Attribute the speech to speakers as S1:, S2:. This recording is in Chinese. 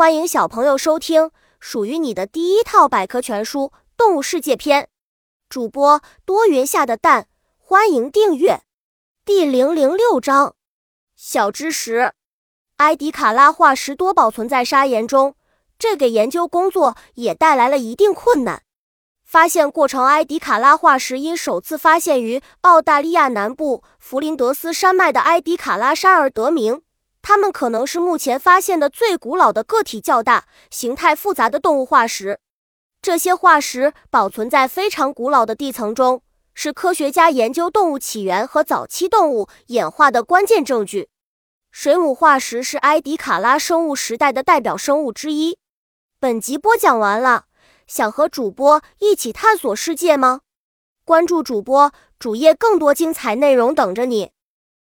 S1: 欢迎小朋友收听属于你的第一套百科全书《动物世界》篇。主播多云下的蛋，欢迎订阅。第零零六章：小知识，埃迪卡拉化石多保存在砂岩中，这给研究工作也带来了一定困难。发现过程：埃迪卡拉化石因首次发现于澳大利亚南部弗林德斯山脉的埃迪卡拉沙而得名。它们可能是目前发现的最古老的个体较大、形态复杂的动物化石。这些化石保存在非常古老的地层中，是科学家研究动物起源和早期动物演化的关键证据。水母化石是埃迪卡拉生物时代的代表生物之一。本集播讲完了，想和主播一起探索世界吗？关注主播主页，更多精彩内容等着你。